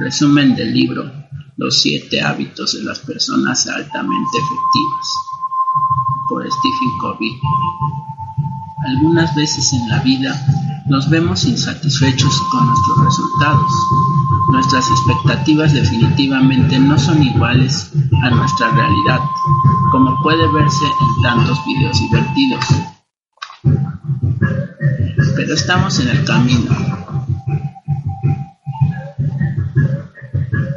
Resumen del libro Los siete hábitos de las personas altamente efectivas por Stephen Covey. Algunas veces en la vida nos vemos insatisfechos con nuestros resultados. Nuestras expectativas definitivamente no son iguales a nuestra realidad, como puede verse en tantos videos divertidos. Pero estamos en el camino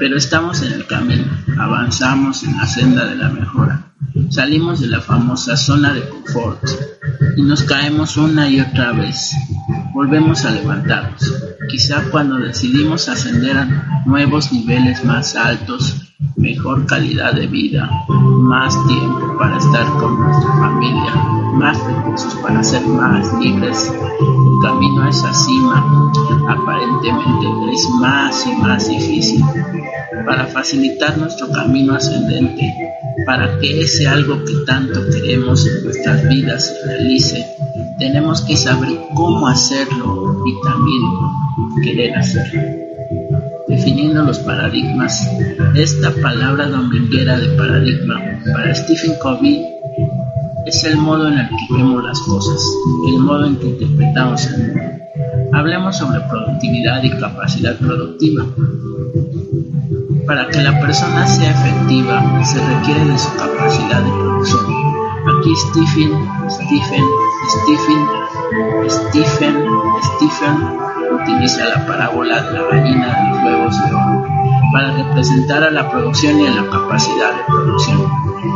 Pero estamos en el camino, avanzamos en la senda de la mejora. Salimos de la famosa zona de confort y nos caemos una y otra vez. Volvemos a levantarnos. Quizá cuando decidimos ascender a nuevos niveles más altos, mejor calidad de vida, más tiempo para estar con nuestra familia, más recursos para ser más libres. El camino a esa cima aparentemente es más y más difícil para facilitar nuestro camino ascendente, para que ese algo que tanto queremos en nuestras vidas se realice, tenemos que saber cómo hacerlo y también querer hacerlo. Definiendo los paradigmas, esta palabra dominguera de paradigma para Stephen Covey es el modo en el que vemos las cosas, el modo en que interpretamos el mundo. Hablemos sobre productividad y capacidad productiva. Para que la persona sea efectiva se requiere de su capacidad de producción. Aquí Stephen, Stephen, Stephen, Stephen, Stephen utiliza la parábola de la gallina de los huevos de oro para representar a la producción y a la capacidad de producción.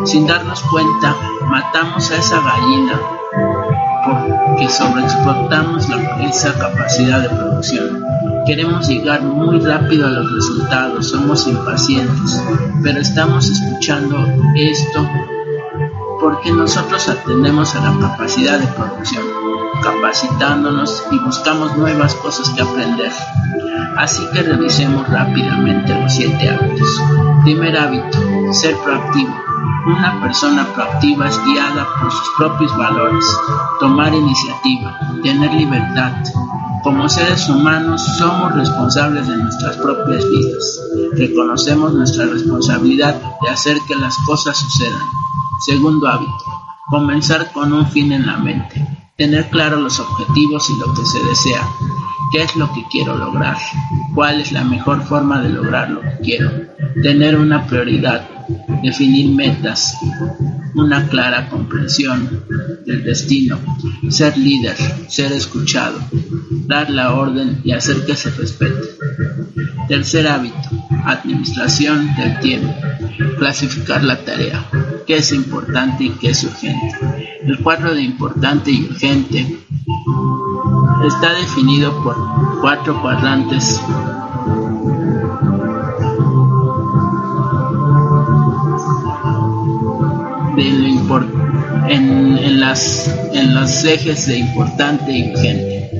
Sin darnos cuenta, matamos a esa gallina porque sobreexplotamos la, esa capacidad de producción. Queremos llegar muy rápido a los resultados, somos impacientes, pero estamos escuchando esto porque nosotros atendemos a la capacidad de producción, capacitándonos y buscamos nuevas cosas que aprender. Así que revisemos rápidamente los siete hábitos. Primer hábito, ser proactivo. Una persona proactiva es guiada por sus propios valores, tomar iniciativa, tener libertad, como seres humanos somos responsables de nuestras propias vidas. Reconocemos nuestra responsabilidad de hacer que las cosas sucedan. Segundo hábito, comenzar con un fin en la mente. Tener claro los objetivos y lo que se desea. ¿Qué es lo que quiero lograr? ¿Cuál es la mejor forma de lograr lo que quiero? Tener una prioridad. Definir metas una clara comprensión del destino, ser líder, ser escuchado, dar la orden y hacer que se respete. Tercer hábito, administración del tiempo, clasificar la tarea, qué es importante y qué es urgente. El cuadro de importante y urgente está definido por cuatro cuadrantes en, los ejes de importante y urgente.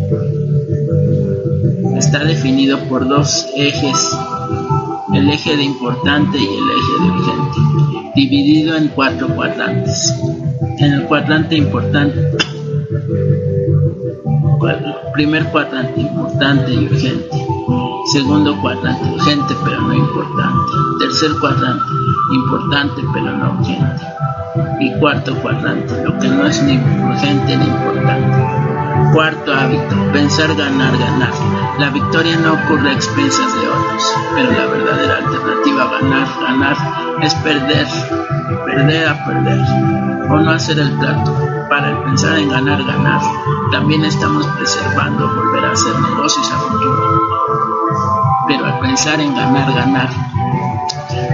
Está definido por dos ejes, el eje de importante y el eje de urgente, dividido en cuatro cuadrantes. En el cuadrante importante, primer cuadrante importante y urgente, segundo cuadrante urgente pero no importante, tercer cuadrante importante pero no urgente y cuarto cuadrante, lo que no es ni urgente ni importante. Cuarto hábito, pensar, ganar, ganar. La victoria no ocurre a expensas de otros, pero la verdadera alternativa a ganar, ganar es perder, perder a perder, o no hacer el plato. Para el pensar en ganar, ganar, también estamos preservando volver a hacer negocios a futuro. Pero al pensar en ganar, ganar,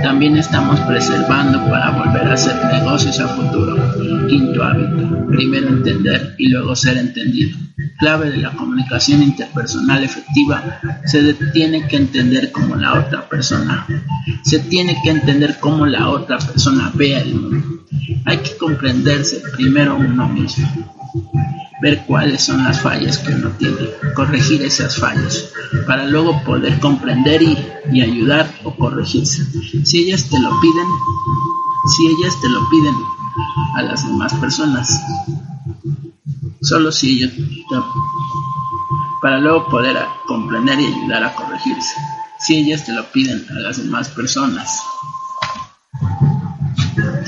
también estamos preservando para volver a hacer negocios a futuro. Quinto hábito. Primero entender y luego ser entendido. Clave de la comunicación interpersonal efectiva. Se tiene que entender cómo la otra persona. Se tiene que entender cómo la otra persona ve el mundo. Hay que comprenderse primero uno mismo ver cuáles son las fallas que uno tiene, corregir esas fallas, para luego poder comprender y, y ayudar o corregirse. Si ellas te lo piden, si ellas te lo piden a las demás personas, solo si ellos para luego poder comprender y ayudar a corregirse. si ellas te lo piden a las demás personas.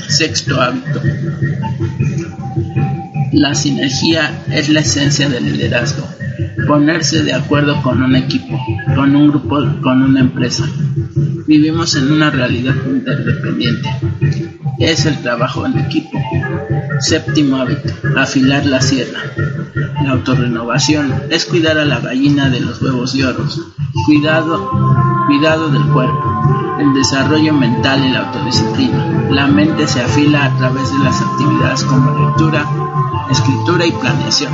Sexto hábito. La sinergia es la esencia del liderazgo. Ponerse de acuerdo con un equipo, con un grupo, con una empresa. Vivimos en una realidad interdependiente. Es el trabajo en equipo. Séptimo hábito. Afilar la sierra. La autorrenovación es cuidar a la gallina de los huevos de oro. Cuidado, cuidado del cuerpo. El desarrollo mental y la autodisciplina. La mente se afila a través de las actividades como lectura, escritura y planeación.